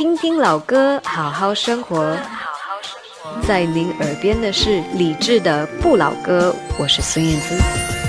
听听老歌，好好生活。在您耳边的是理智的不老歌，我是孙燕姿。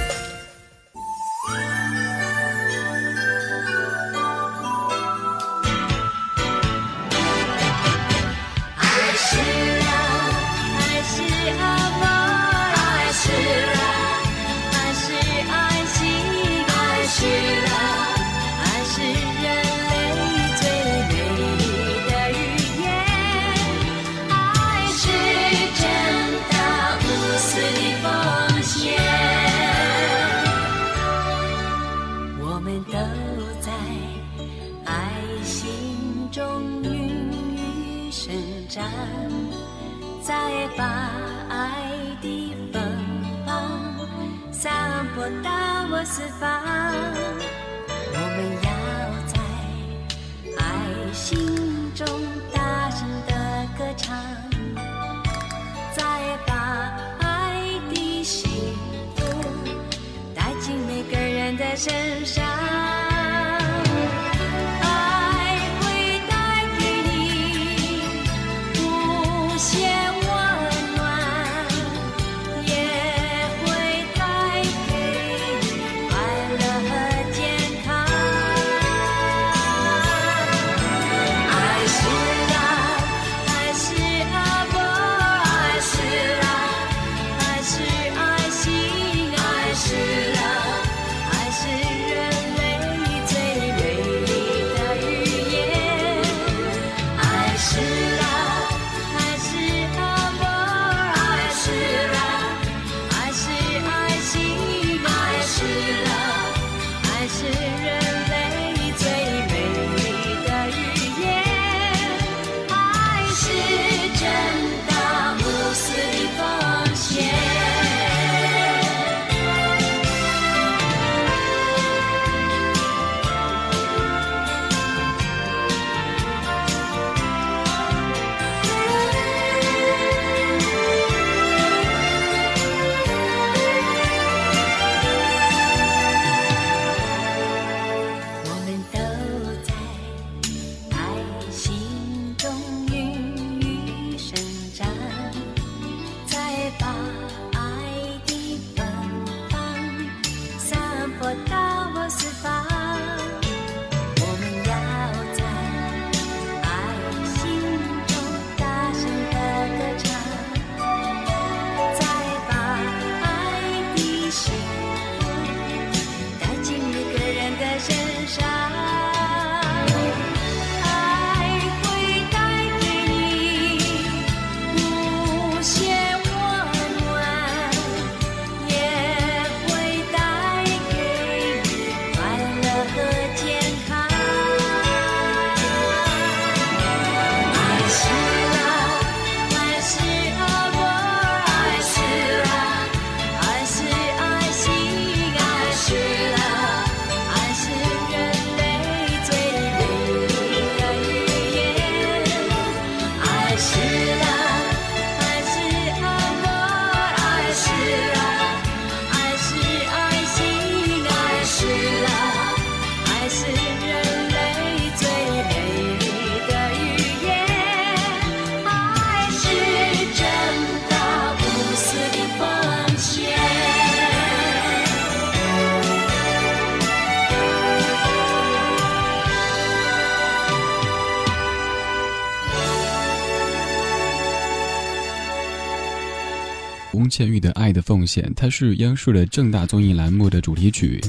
倩玉的《爱的奉献》，它是央视的正大综艺栏目的主题曲。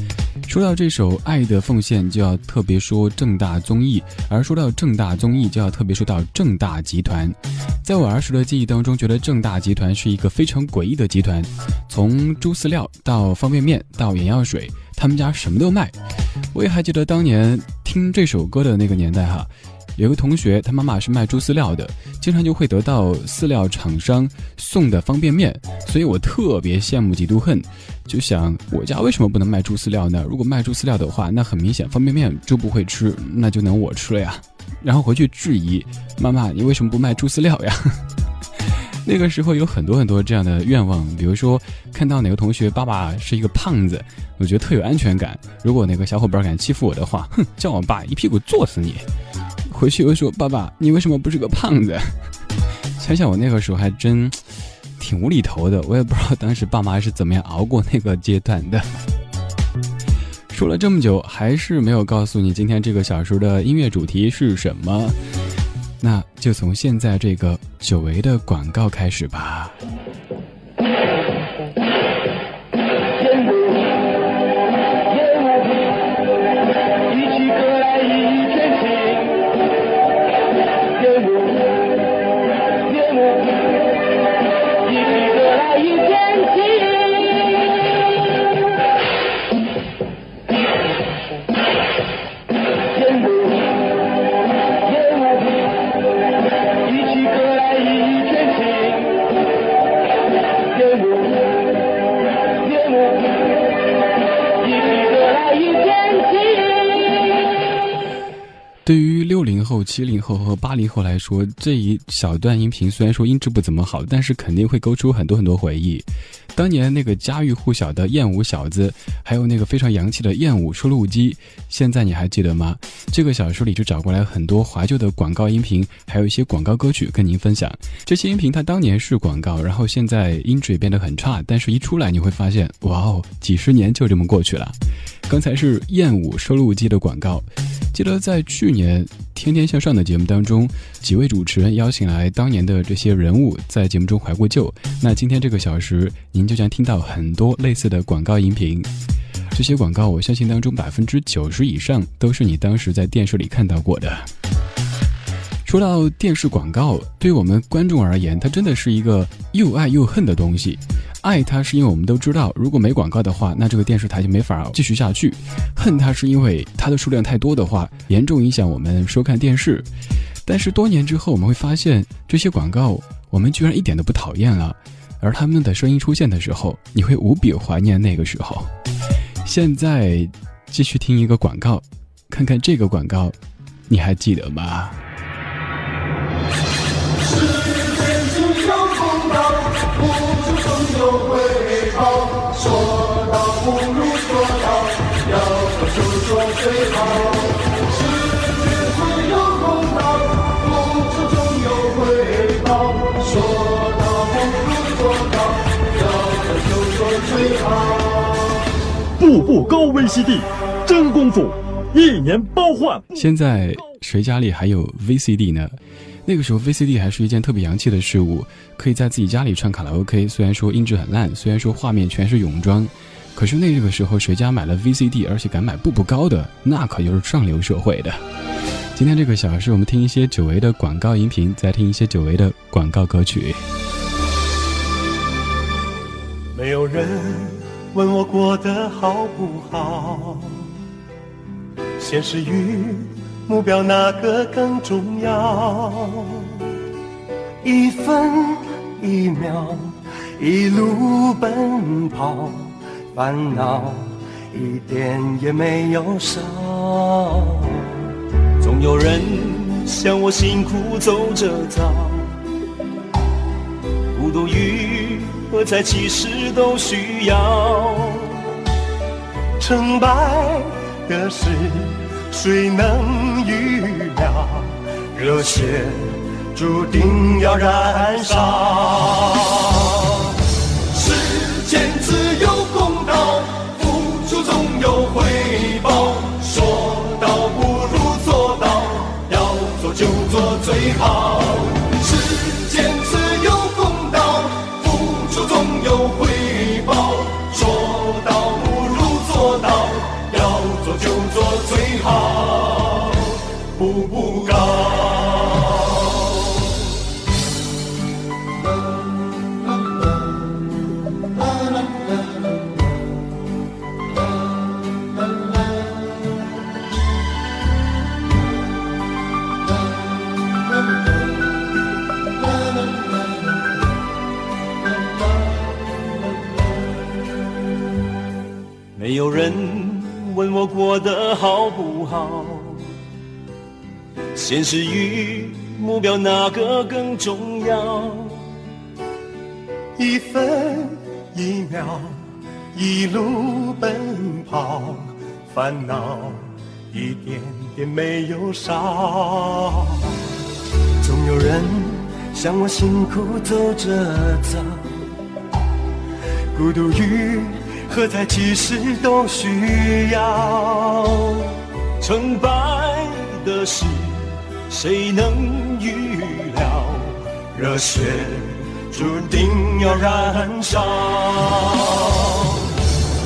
说到这首《爱的奉献》，就要特别说正大综艺；而说到正大综艺，就要特别说到正大集团。在我儿时的记忆当中，觉得正大集团是一个非常诡异的集团，从猪饲料到方便面到眼药水，他们家什么都卖。我也还记得当年听这首歌的那个年代哈。有个同学，他妈妈是卖猪饲料的，经常就会得到饲料厂商送的方便面，所以我特别羡慕嫉妒恨，就想我家为什么不能卖猪饲料呢？如果卖猪饲料的话，那很明显方便面猪不会吃，那就能我吃了呀。然后回去质疑妈妈，你为什么不卖猪饲料呀？那个时候有很多很多这样的愿望，比如说看到哪个同学爸爸是一个胖子，我觉得特有安全感。如果哪个小伙伴敢欺负我的话，哼，叫我爸一屁股坐死你。回去又说爸爸，你为什么不是个胖子？想想我那个时候还真挺无厘头的，我也不知道当时爸妈是怎么样熬过那个阶段的。说了这么久，还是没有告诉你今天这个小说的音乐主题是什么，那就从现在这个久违的广告开始吧。七零后和八零后来说，这一小段音频虽然说音质不怎么好，但是肯定会勾出很多很多回忆。当年那个家喻户晓的燕舞小子，还有那个非常洋气的燕舞收录机，现在你还记得吗？这个小说里就找过来很多怀旧的广告音频，还有一些广告歌曲跟您分享。这些音频它当年是广告，然后现在音质也变得很差，但是一出来你会发现，哇哦，几十年就这么过去了。刚才是燕舞收录机的广告。记得在去年《天天向上》的节目当中，几位主持人邀请来当年的这些人物，在节目中怀过旧。那今天这个小时，您就将听到很多类似的广告音频。这些广告，我相信当中百分之九十以上都是你当时在电视里看到过的。说到电视广告，对我们观众而言，它真的是一个又爱又恨的东西。爱它是因为我们都知道，如果没广告的话，那这个电视台就没法继续下去。恨它是因为它的数量太多的话，严重影响我们收看电视。但是多年之后，我们会发现这些广告，我们居然一点都不讨厌了。而他们的声音出现的时候，你会无比怀念那个时候。现在继续听一个广告，看看这个广告，你还记得吗？有回报，说到不如做到，要做就做最好。世界自有公道，付出总有回报。说到不如做到，要做就做最好。步步高 VCD，真功夫，一年包换。现在谁家里还有 VCD 呢？那个时候 VCD 还是一件特别洋气的事物，可以在自己家里唱卡拉 OK。虽然说音质很烂，虽然说画面全是泳装，可是那个时候谁家买了 VCD，而且敢买步步高的，那可就是上流社会的。今天这个小时，我们听一些久违的广告音频，再听一些久违的广告歌曲。没有人问我过得好不好，现实与。目标哪个更重要？一分一秒，一路奔跑，烦恼一点也没有少。总有人像我辛苦走着早，孤独与喝彩其实都需要。成败的事。谁能预料？热血注定要燃烧。世间自有公道，付出总有回报。说到不如做到，要做就做最好。没有人问我过得好不好。现实与目标哪个更重要？一分一秒，一路奔跑，烦恼一点点没有少。总有人向我辛苦走着走，孤独与何在？其实都需要成败的事，谁能预料？热血注定要燃烧。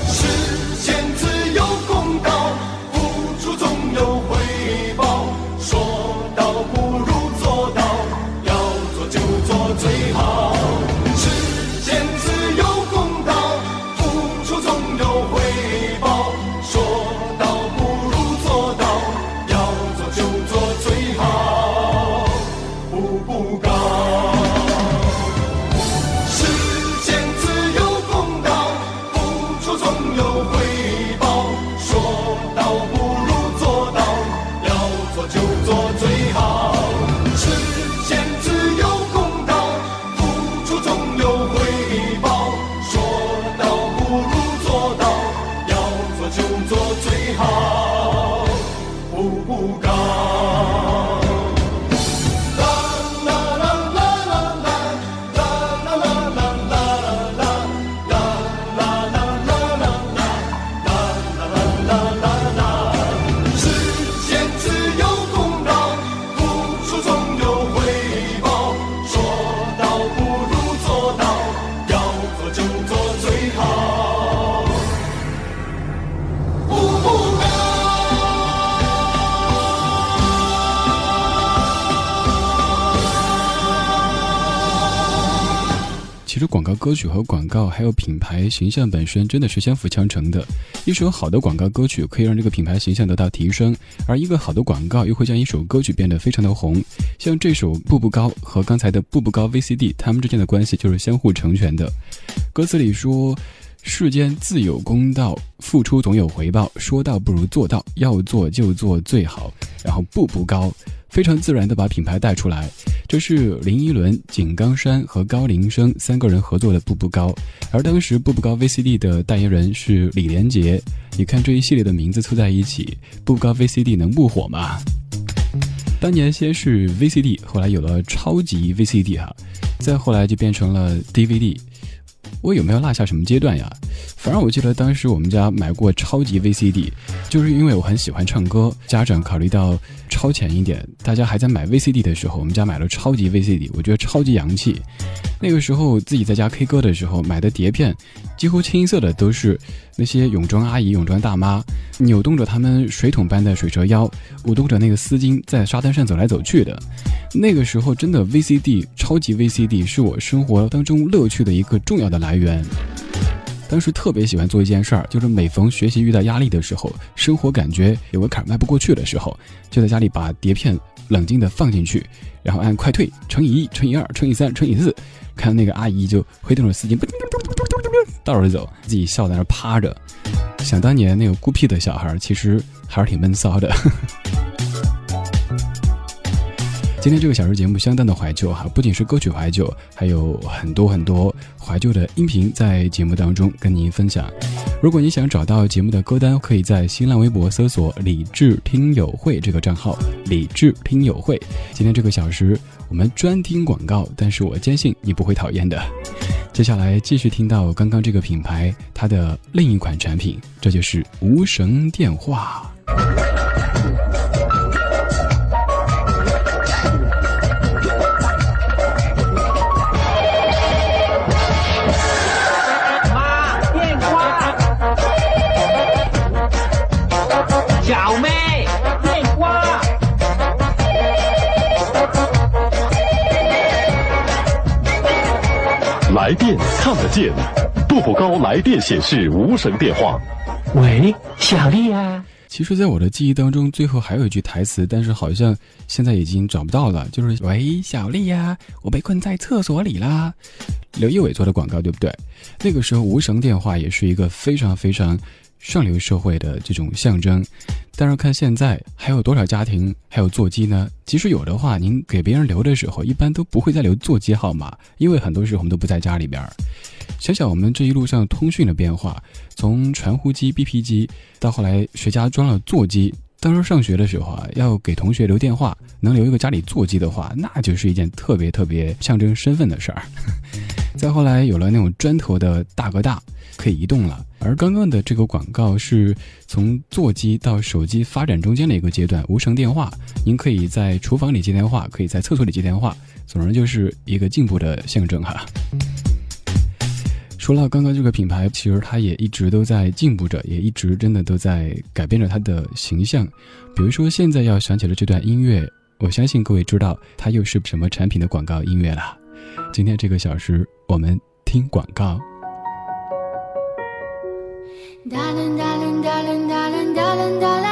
世间自有公道，付出总有回报，说到不如做到，要做就做最好。歌曲和广告还有品牌形象本身真的是相辅相成的。一首好的广告歌曲可以让这个品牌形象得到提升，而一个好的广告又会将一首歌曲变得非常的红。像这首《步步高》和刚才的《步步高 VCD》，他们之间的关系就是相互成全的。歌词里说：“世间自有公道，付出总有回报。说到不如做到，要做就做最好。”然后步步高。非常自然的把品牌带出来，这是林依轮、井冈山和高林生三个人合作的步步高，而当时步步高 VCD 的代言人是李连杰。你看这一系列的名字凑在一起，步步高 VCD 能不火吗？当年先是 VCD，后来有了超级 VCD 哈，再后来就变成了 DVD。我有没有落下什么阶段呀？反正我记得当时我们家买过超级 VCD，就是因为我很喜欢唱歌，家长考虑到超前一点，大家还在买 VCD 的时候，我们家买了超级 VCD，我觉得超级洋气。那个时候自己在家 K 歌的时候买的碟片，几乎清一色的都是那些泳装阿姨、泳装大妈，扭动着他们水桶般的水蛇腰，舞动着那个丝巾在沙滩上走来走去的。那个时候真的 VCD 超级 VCD 是我生活当中乐趣的一个重要的来源。当时特别喜欢做一件事儿，就是每逢学习遇到压力的时候，生活感觉有个坎儿迈不过去的时候，就在家里把碟片冷静的放进去，然后按快退乘以一乘以二乘以三乘以四。看到那个阿姨就挥动着丝巾，倒着走，自己笑在那趴着。想当年那个孤僻的小孩，其实还是挺闷骚的。呵呵今天这个小时节目相当的怀旧哈，不仅是歌曲怀旧，还有很多很多怀旧的音频在节目当中跟您分享。如果你想找到节目的歌单，可以在新浪微博搜索“理智听友会”这个账号，“理智听友会”。今天这个小时。我们专听广告，但是我坚信你不会讨厌的。接下来继续听到刚刚这个品牌它的另一款产品，这就是无绳电话。来电看得见，步步高来电显示无绳电话。喂，小丽啊。其实，在我的记忆当中，最后还有一句台词，但是好像现在已经找不到了。就是喂，小丽呀，我被困在厕所里啦。刘仪伟做的广告，对不对？那个时候，无绳电话也是一个非常非常。上流社会的这种象征，但是看现在还有多少家庭还有座机呢？即使有的话，您给别人留的时候，一般都不会再留座机号码，因为很多时候我们都不在家里边。想想我们这一路上通讯的变化，从传呼机、BP 机，到后来谁家装了座机，当时上学的时候啊，要给同学留电话，能留一个家里座机的话，那就是一件特别特别象征身份的事儿。再后来有了那种砖头的大哥大，可以移动了。而刚刚的这个广告是从座机到手机发展中间的一个阶段，无绳电话，您可以在厨房里接电话，可以在厕所里接电话，总之就是一个进步的象征哈。除了刚刚这个品牌，其实它也一直都在进步着，也一直真的都在改变着它的形象。比如说现在要想起了这段音乐，我相信各位知道它又是什么产品的广告音乐了。今天这个小时，我们听广告。特别要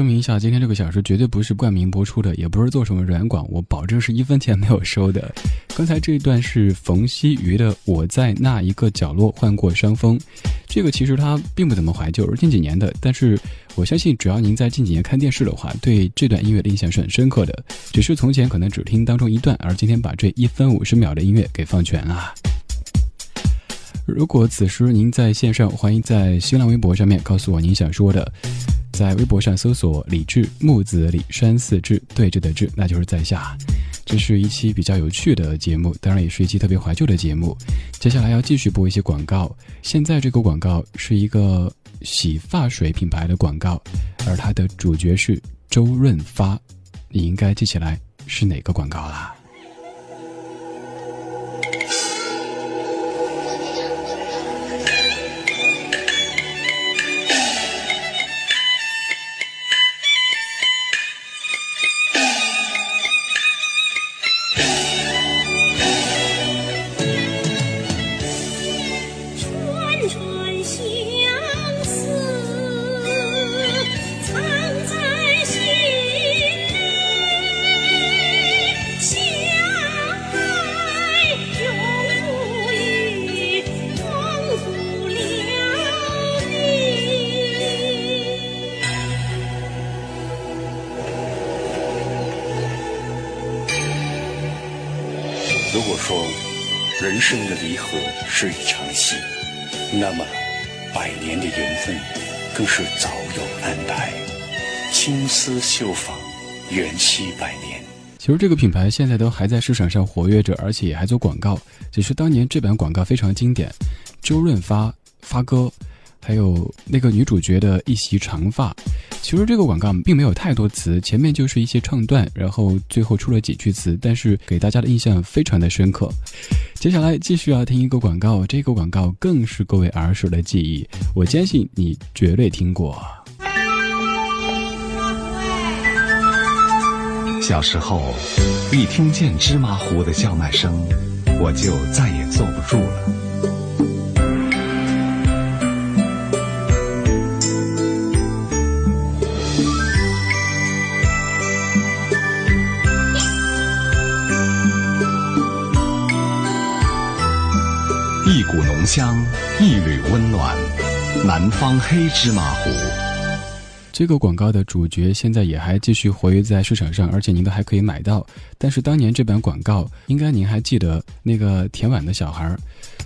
声明一下，今天这个小时绝对不是冠名播出的，也不是做什么软广，我保证是一分钱没有收的。刚才这一段是冯曦妤的《我在那一个角落患过伤风》，这个其实它并不怎么怀旧，是近几年的。但是我相信，只要您在近几年看电视的话，对这段音乐的印象是很深刻的。只是从前可能只听当中一段，而今天把这一分五十秒的音乐给放全了。如果此时您在线上，欢迎在新浪微博上面告诉我您想说的。在微博上搜索“李志木子李山寺志对峙的志”，那就是在下。这是一期比较有趣的节目，当然也是一期特别怀旧的节目。接下来要继续播一些广告。现在这个广告是一个洗发水品牌的广告，而它的主角是周润发，你应该记起来是哪个广告啦？那么百年的缘分更是早有安排。青丝绣坊，缘兮百年。其实这个品牌现在都还在市场上活跃着，而且也还做广告。只是当年这版广告非常经典，周润发发哥。还有那个女主角的一袭长发，其实这个广告并没有太多词，前面就是一些唱段，然后最后出了几句词，但是给大家的印象非常的深刻。接下来继续要听一个广告，这个广告更是各位儿时的记忆，我坚信你绝对听过。小时候，一听见芝麻糊的叫卖声，我就再也坐不住了。一股浓香，一缕温暖，南方黑芝麻糊。这个广告的主角现在也还继续活跃在市场上，而且您都还可以买到。但是当年这版广告，应该您还记得那个甜碗的小孩儿。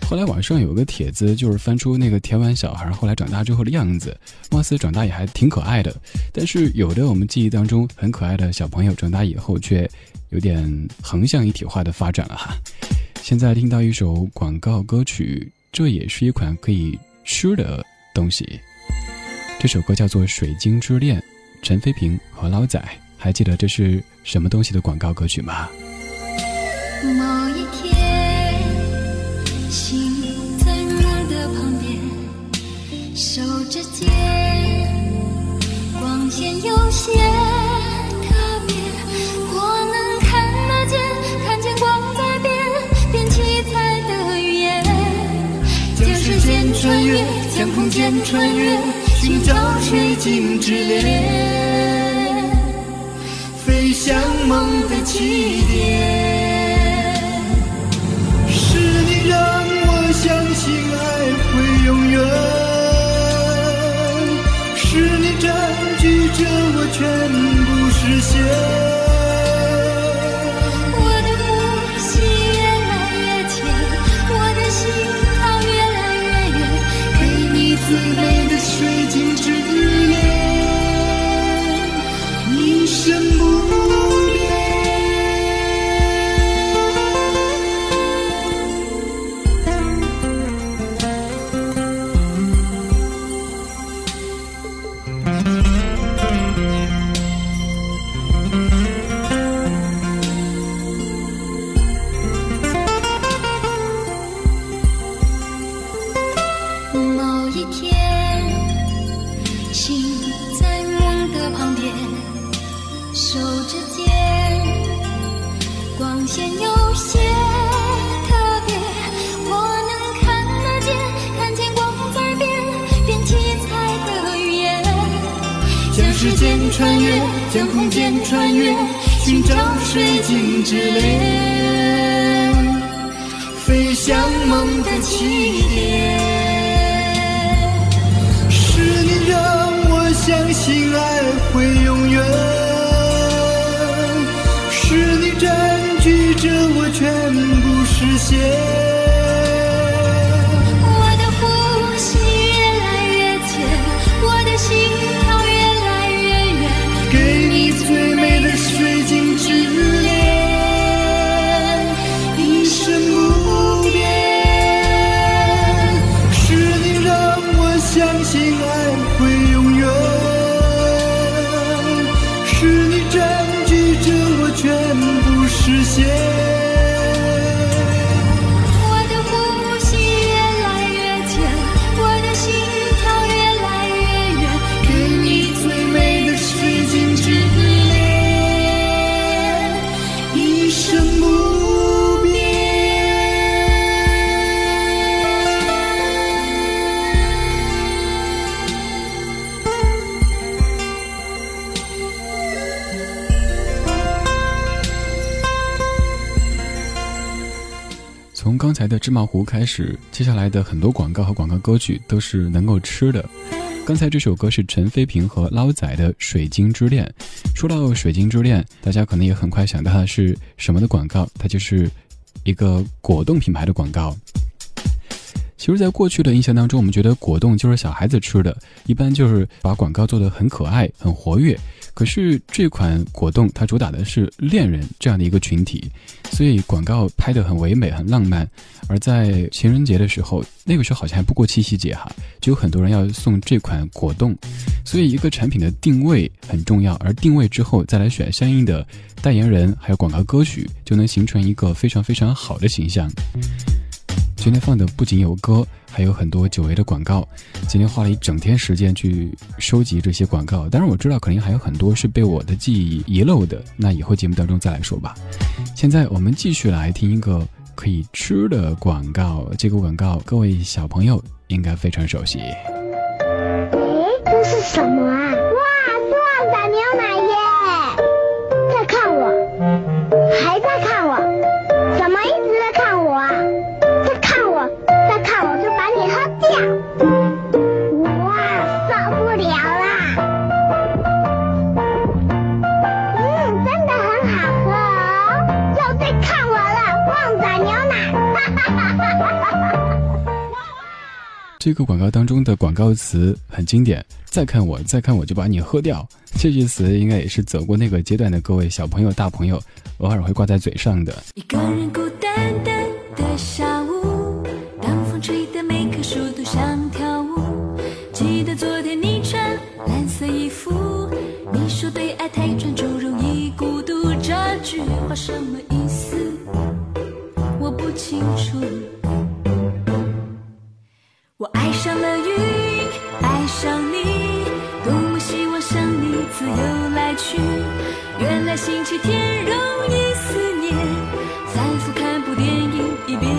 后来网上有个帖子，就是翻出那个甜碗小孩后来长大之后的样子，貌似长大也还挺可爱的。但是有的我们记忆当中很可爱的小朋友，长大以后却有点横向一体化的发展了哈。现在听到一首广告歌曲，这也是一款可以吃的东西。这首歌叫做《水晶之恋》，陈飞平和捞仔，还记得这是什么东西的广告歌曲吗？某一天，心在梦的旁边，手指间，光线有些像空间穿越寻找水晶之恋。飞向梦的起点。是你让我相信爱会永远。是你占据着我全部视线间穿越。寻找水晶之恋，飞向梦的起点。是你让我相信爱会永远，是你占据着我全部视线。刚才的芝麻糊开始，接下来的很多广告和广告歌曲都是能够吃的。刚才这首歌是陈飞平和捞仔的《水晶之恋》。说到《水晶之恋》，大家可能也很快想到的是什么的广告？它就是一个果冻品牌的广告。其实，在过去的印象当中，我们觉得果冻就是小孩子吃的，一般就是把广告做得很可爱、很活跃。可是这款果冻它主打的是恋人这样的一个群体，所以广告拍得很唯美、很浪漫。而在情人节的时候，那个时候好像还不过七夕节哈，就有很多人要送这款果冻。所以一个产品的定位很重要，而定位之后再来选相应的代言人，还有广告歌曲，就能形成一个非常非常好的形象。今天放的不仅有歌，还有很多久违的广告。今天花了一整天时间去收集这些广告，当然我知道肯定还有很多是被我的记忆遗漏的，那以后节目当中再来说吧。现在我们继续来听一个可以吃的广告，这个广告各位小朋友应该非常熟悉。这个广告当中的广告词很经典，再看我，再看我就把你喝掉。这句词应该也是走过那个阶段的各位小朋友、大朋友偶尔会挂在嘴上的。一个人孤单单的下午，当风吹得每棵树都想跳舞。记得昨天你穿蓝色衣服，你说对爱太专注容易孤独，这句话什么意思？我不清楚。上了云，爱上你，多么希望像你自由来去。原来星期天容易思念，反复看部电影，一遍，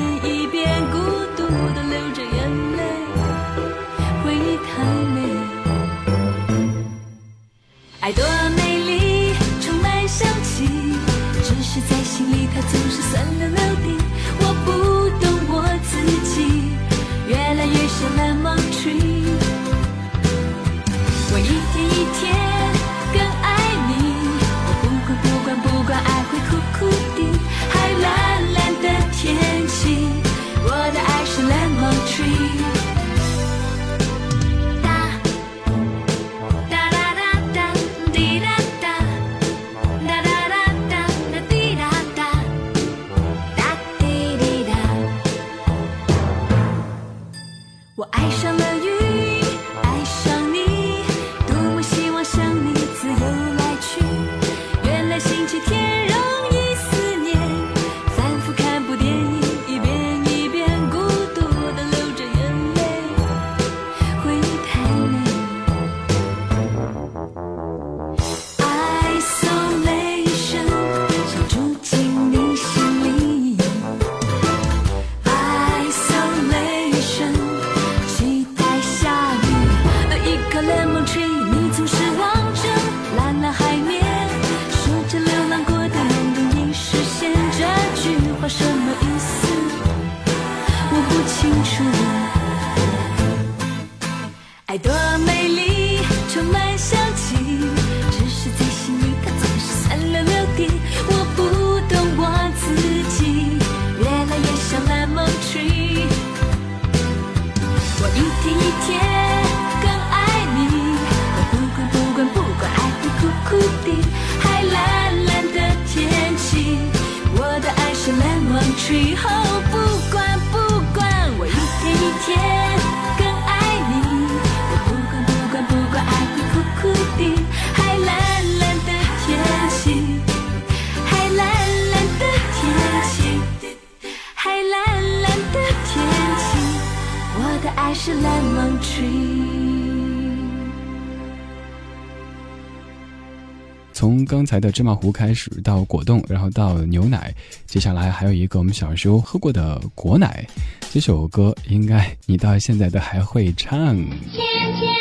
刚才的芝麻糊开始，到果冻，然后到牛奶，接下来还有一个我们小时候喝过的果奶。这首歌应该你到现在都还会唱。天天，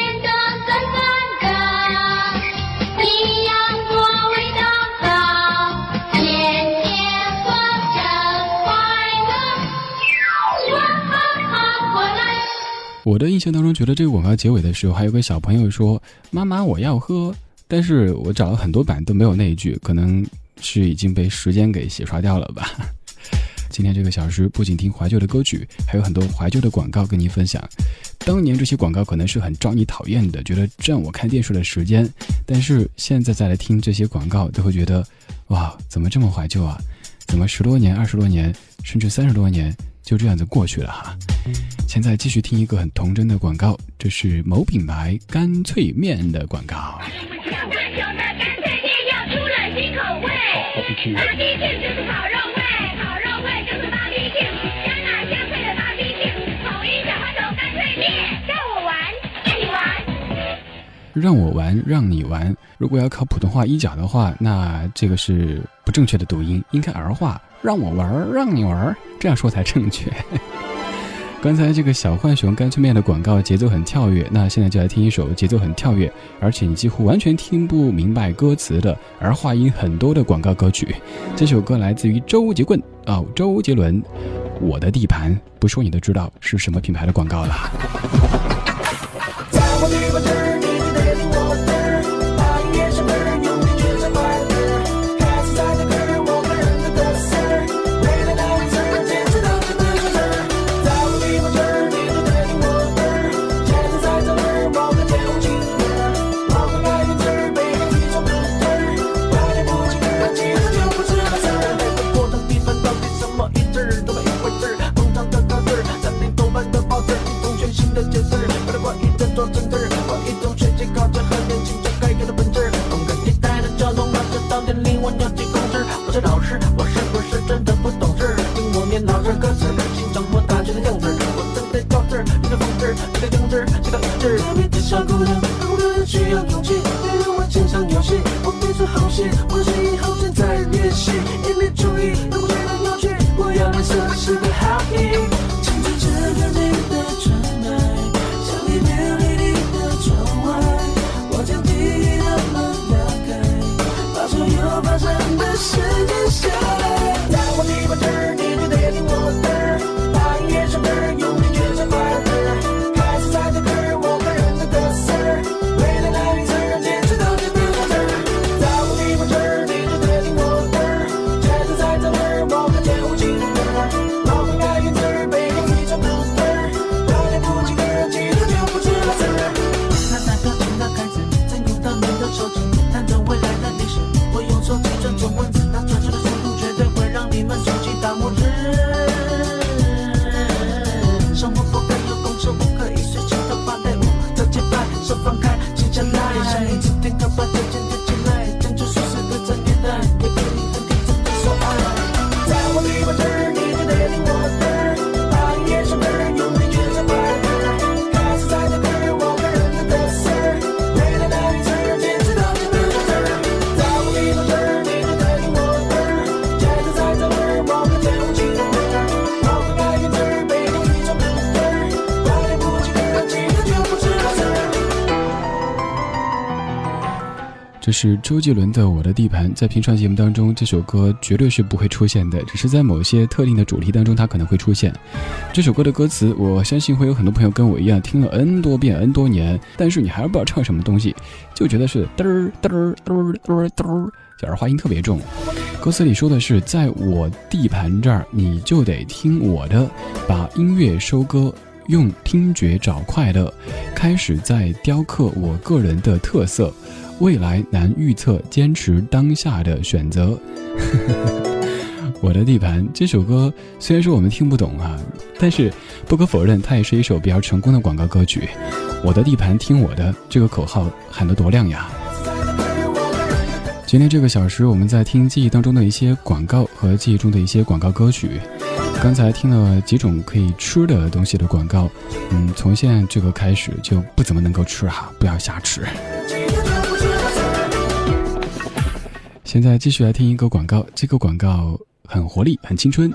我的印象当中，觉得这个广告结尾的时候，还有个小朋友说：“妈妈，我要喝。”但是我找了很多版都没有那一句，可能是已经被时间给洗刷掉了吧。今天这个小时不仅听怀旧的歌曲，还有很多怀旧的广告跟您分享。当年这些广告可能是很招你讨厌的，觉得占我看电视的时间，但是现在再来听这些广告，都会觉得，哇，怎么这么怀旧啊？怎么十多年、二十多年，甚至三十多年就这样子过去了哈？现在继续听一个很童真的广告，这是某品牌干脆面的广告。口味，芭比 Q 就是烤肉味，烤肉味就是芭比 Q，香辣香脆的芭比 Q，统一小花手干脆面，让我玩，让你玩。让我玩，让你玩。如果要考普通话一角的话，那这个是不正确的读音，应该儿化。让我玩，让你玩，这样说才正确。刚才这个小浣熊干脆面的广告节奏很跳跃，那现在就来听一首节奏很跳跃，而且你几乎完全听不明白歌词的而话音很多的广告歌曲。这首歌来自于周杰棍哦，周杰伦，《我的地盘》，不说你都知道是什么品牌的广告了。这是周杰伦的《我的地盘》。在平常节目当中，这首歌绝对是不会出现的，只是在某些特定的主题当中，它可能会出现。这首歌的歌词，我相信会有很多朋友跟我一样听了 N 多遍、N 多年，但是你还是不知道唱什么东西，就觉得是嘚儿嘚儿嘚儿嘚儿嘚儿，就儿化音特别重。歌词里说的是，在我地盘这儿，你就得听我的，把音乐收割。用听觉找快乐，开始在雕刻我个人的特色，未来难预测，坚持当下的选择。我的地盘这首歌虽然说我们听不懂啊，但是不可否认，它也是一首比较成功的广告歌曲。我的地盘听我的，这个口号喊得多亮呀！今天这个小时，我们在听记忆当中的一些广告和记忆中的一些广告歌曲。刚才听了几种可以吃的东西的广告，嗯，从现在这个开始就不怎么能够吃哈，不要瞎吃。现在继续来听一个广告，这个广告很活力，很青春。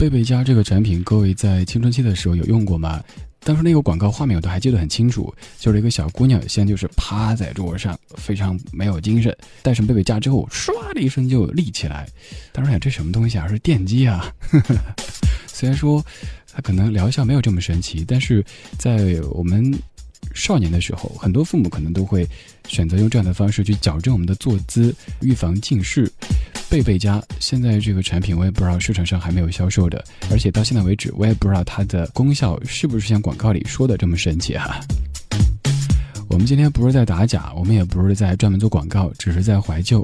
贝贝家这个产品，各位在青春期的时候有用过吗？当时那个广告画面我都还记得很清楚，就是一个小姑娘，现在就是趴在桌上，非常没有精神。戴上贝贝家之后，唰的一声就立起来。当时想这什么东西啊？是电击啊！虽然说它可能疗效没有这么神奇，但是在我们少年的时候，很多父母可能都会选择用这样的方式去矫正我们的坐姿，预防近视。贝贝家现在这个产品我也不知道市场上还没有销售的，而且到现在为止我也不知道它的功效是不是像广告里说的这么神奇哈、我们今天不是在打假，我们也不是在专门做广告，只是在怀旧。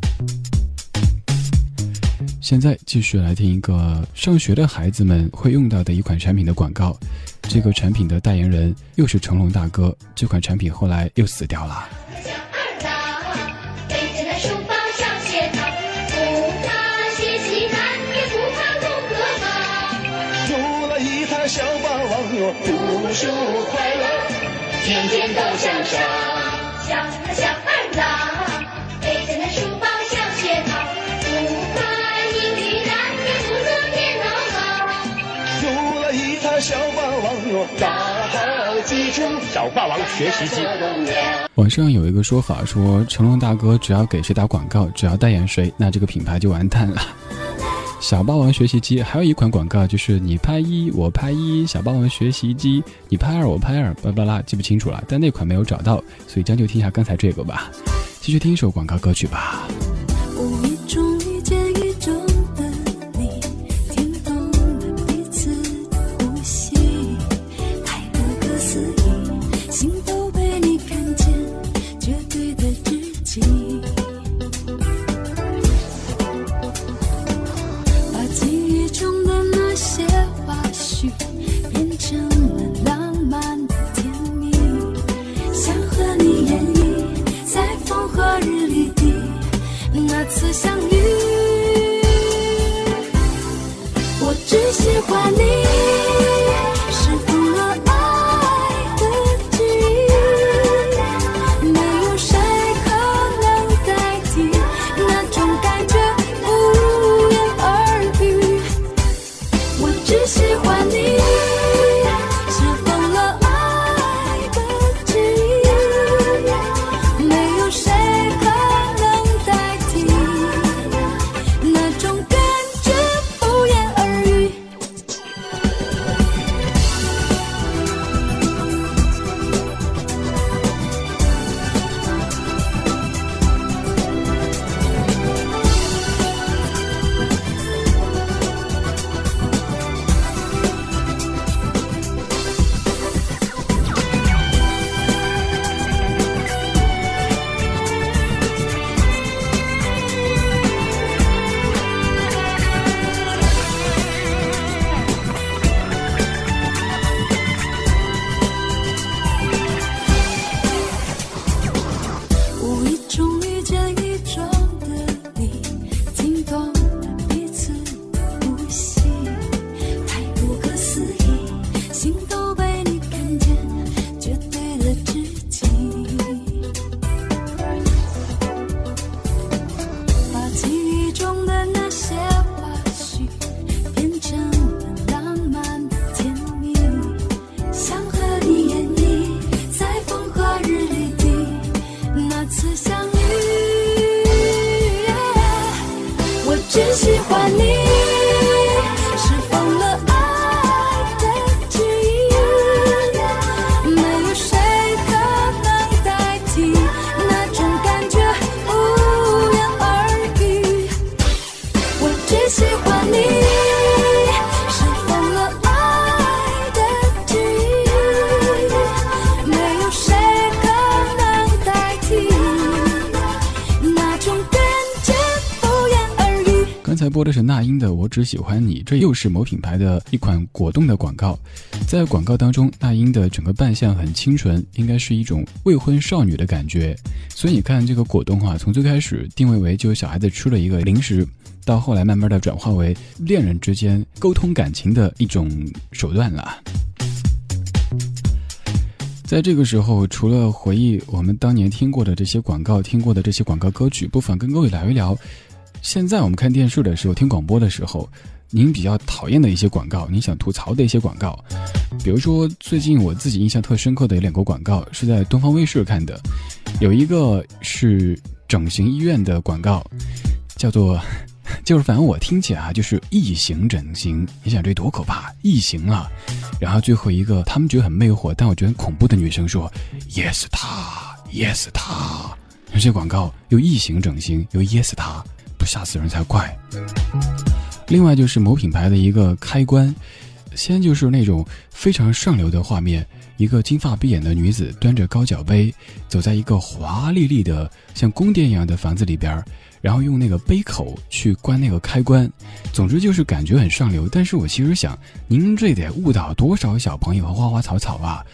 现在继续来听一个上学的孩子们会用到的一款产品的广告，这个产品的代言人又是成龙大哥，这款产品后来又死掉了。读书快乐，天天都向上。小二小二郎，小霸王哟，大好记住小霸王学习机。网上有一个说法说，成龙大哥只要给谁打广告，只要代言谁，那这个品牌就完蛋了。小霸王学习机还有一款广告，就是你拍一我拍一，小霸王学习机你拍二我拍二，巴拉巴拉记不清楚了，但那款没有找到，所以将就听一下刚才这个吧。继续听一首广告歌曲吧。只喜欢你》，这又是某品牌的一款果冻的广告。在广告当中，那英的整个扮相很清纯，应该是一种未婚少女的感觉。所以你看，这个果冻啊，从最开始定位为就小孩子吃了一个零食，到后来慢慢的转化为恋人之间沟通感情的一种手段了。在这个时候，除了回忆我们当年听过的这些广告、听过的这些广告歌曲，不妨跟各位聊一聊。现在我们看电视的时候、听广播的时候，您比较讨厌的一些广告，您想吐槽的一些广告，比如说最近我自己印象特深刻的有两个广告是在东方卫视看的，有一个是整形医院的广告，叫做。就是反正我听起来啊，就是异形整形，你想这多可怕，异形啊！然后最后一个，他们觉得很魅惑，但我觉得很恐怖的女生说：“Yes 他，Yes 他。”这广告有异形整形，有 Yes 他，不吓死人才怪。另外就是某品牌的一个开关，先就是那种非常上流的画面，一个金发碧眼的女子端着高脚杯，走在一个华丽丽的像宫殿一样的房子里边。然后用那个杯口去关那个开关，总之就是感觉很上流。但是我其实想，您这得误导多少小朋友和花花草草啊！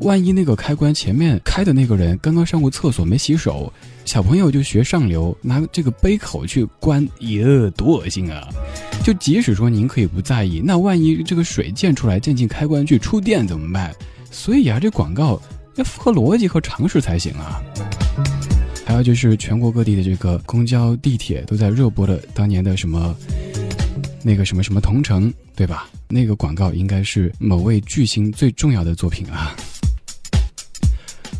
万一那个开关前面开的那个人刚刚上过厕所没洗手，小朋友就学上流，拿这个杯口去关，耶，多恶心啊！就即使说您可以不在意，那万一这个水溅出来溅进开关去触电怎么办？所以啊，这广告要符合逻辑和常识才行啊！还有就是全国各地的这个公交、地铁都在热播的当年的什么那个什么什么同城，对吧？那个广告应该是某位巨星最重要的作品啊。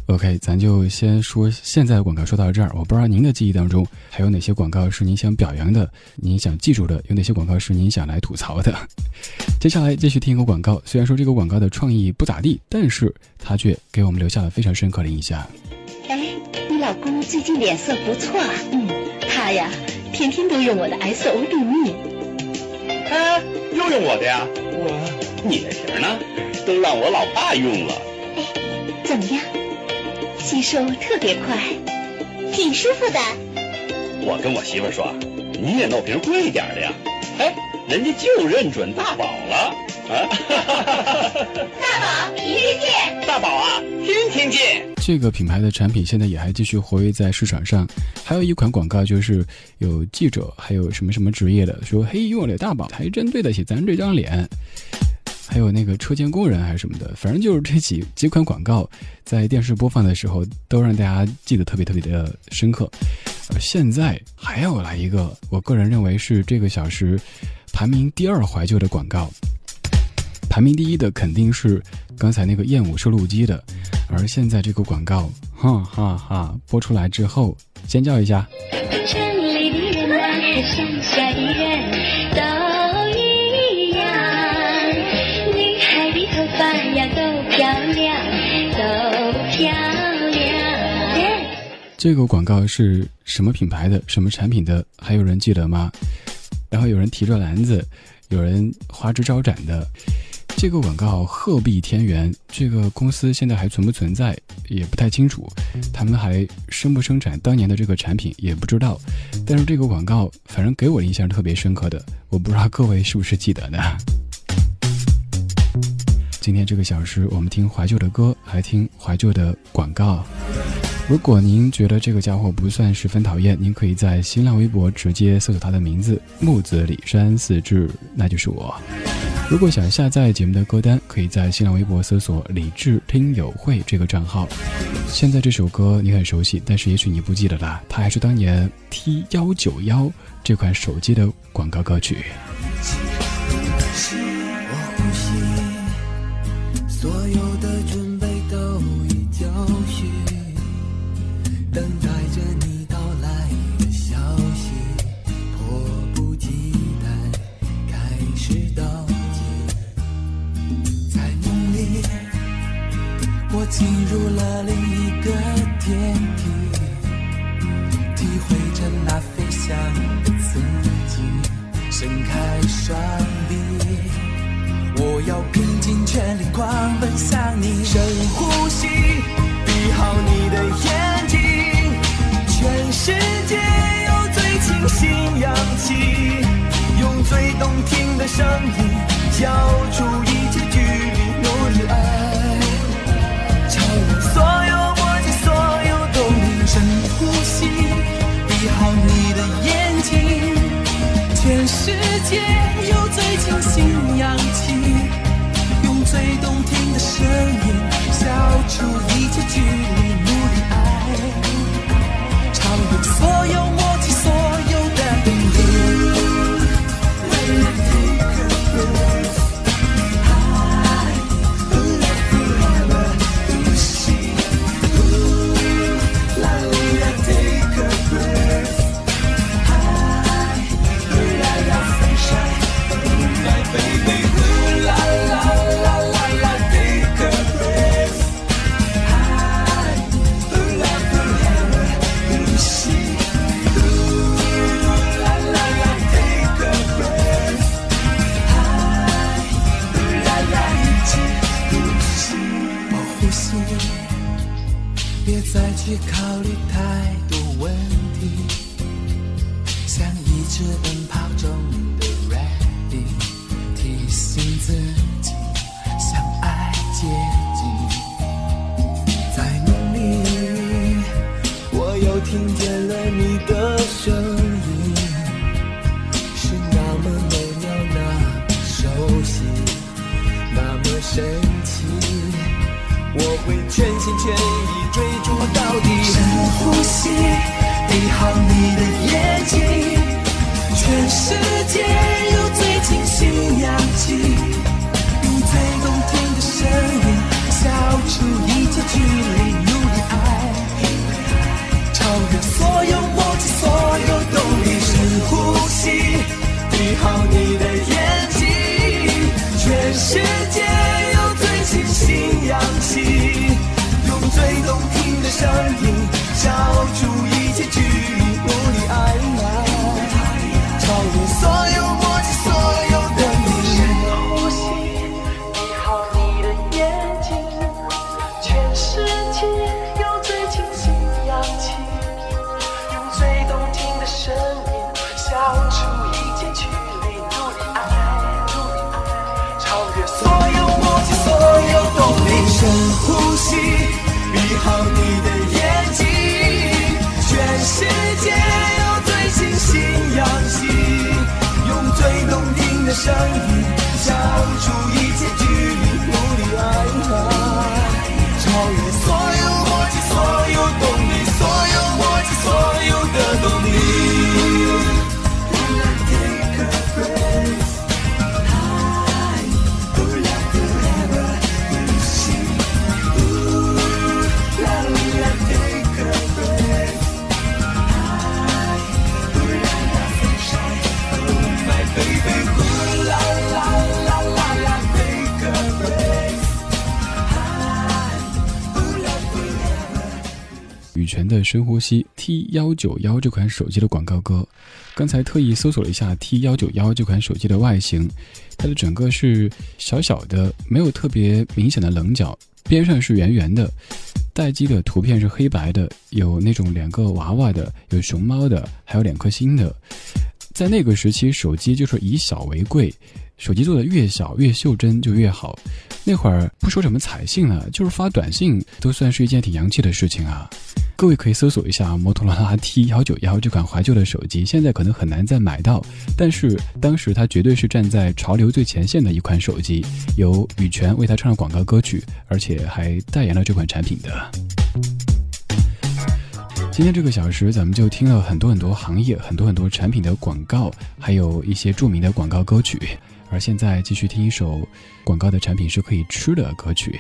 OK，咱就先说现在的广告，说到这儿，我不知道您的记忆当中还有哪些广告是您想表扬的，您想记住的，有哪些广告是您想来吐槽的。接下来继续听一个广告，虽然说这个广告的创意不咋地，但是它却给我们留下了非常深刻的印象。哎，你老公最近脸色不错啊。嗯，他呀，天天都用我的 S O 度蜜。哎，又用我的呀？我，你的瓶呢？都让我老爸用了。哎，怎么样？吸收特别快，挺舒服的。我跟我媳妇说，你也弄瓶贵点的呀。哎，人家就认准大宝了。啊，大宝一日见，大宝啊，天天见。这个品牌的产品现在也还继续活跃在市场上。还有一款广告，就是有记者，还有什么什么职业的说：“嘿，用了大宝，还真对得起咱这张脸。”还有那个车间工人还是什么的，反正就是这几几款广告，在电视播放的时候都让大家记得特别特别的深刻。现在还要来一个，我个人认为是这个小时排名第二怀旧的广告。排名第一的肯定是刚才那个燕舞收录机的，而现在这个广告，哈哈哈，播出来之后，尖叫一下。这个广告是什么品牌的？什么产品的？还有人记得吗？然后有人提着篮子，有人花枝招展的。这个广告鹤壁天元这个公司现在还存不存在也不太清楚，他们还生不生产当年的这个产品也不知道，但是这个广告反正给我印象特别深刻的，我不知道各位是不是记得呢？今天这个小时我们听怀旧的歌，还听怀旧的广告。如果您觉得这个家伙不算十分讨厌，您可以在新浪微博直接搜索他的名字木子李山四志，那就是我。如果想下载节目的歌单，可以在新浪微博搜索“李志听友会”这个账号。现在这首歌你很熟悉，但是也许你不记得了，它还是当年 T 幺九幺这款手机的广告歌曲。所有进入了另一个天地，体会着那飞翔的刺激，伸开双臂。我要拼尽全力狂奔向你，深呼吸，闭好你的眼睛，全世界有最清新氧气，用最动听的声音我会全心全意追逐到底。深呼吸，闭好你的眼睛，全世界消 sun 泉的《深呼吸》T 幺九幺这款手机的广告歌。刚才特意搜索了一下 T 幺九幺这款手机的外形，它的整个是小小的，没有特别明显的棱角，边上是圆圆的。待机的图片是黑白的，有那种两个娃娃的，有熊猫的，还有两颗星的。在那个时期，手机就是以小为贵，手机做的越小越袖珍就越好。那会儿不说什么彩信了，就是发短信都算是一件挺洋气的事情啊。各位可以搜索一下摩托罗拉 T 幺九幺这款怀旧的手机，现在可能很难再买到，但是当时它绝对是站在潮流最前线的一款手机，由羽泉为它唱了广告歌曲，而且还代言了这款产品的。今天这个小时，咱们就听了很多很多行业、很多很多产品的广告，还有一些著名的广告歌曲。而现在继续听一首广告的产品是可以吃的歌曲，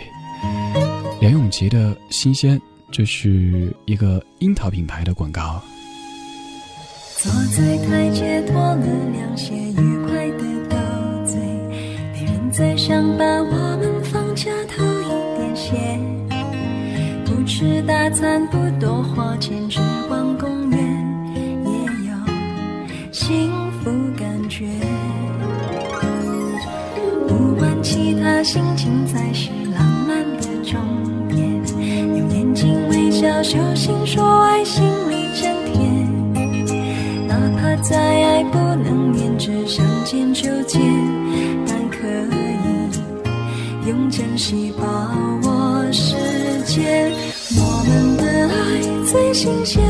梁咏琪的《新鲜》。这是一个樱桃品牌的广告。坐在台阶，脱了凉鞋，愉快的斗嘴。别人在想把我们放假偷一点闲。不吃大餐，不多花钱，只逛公园，也有幸福感觉。不管其他，心情才是浪漫的重。小手心说爱心里真甜，哪怕再爱不能连只想见就见，但可以用珍惜把握时间。我们的爱最新鲜，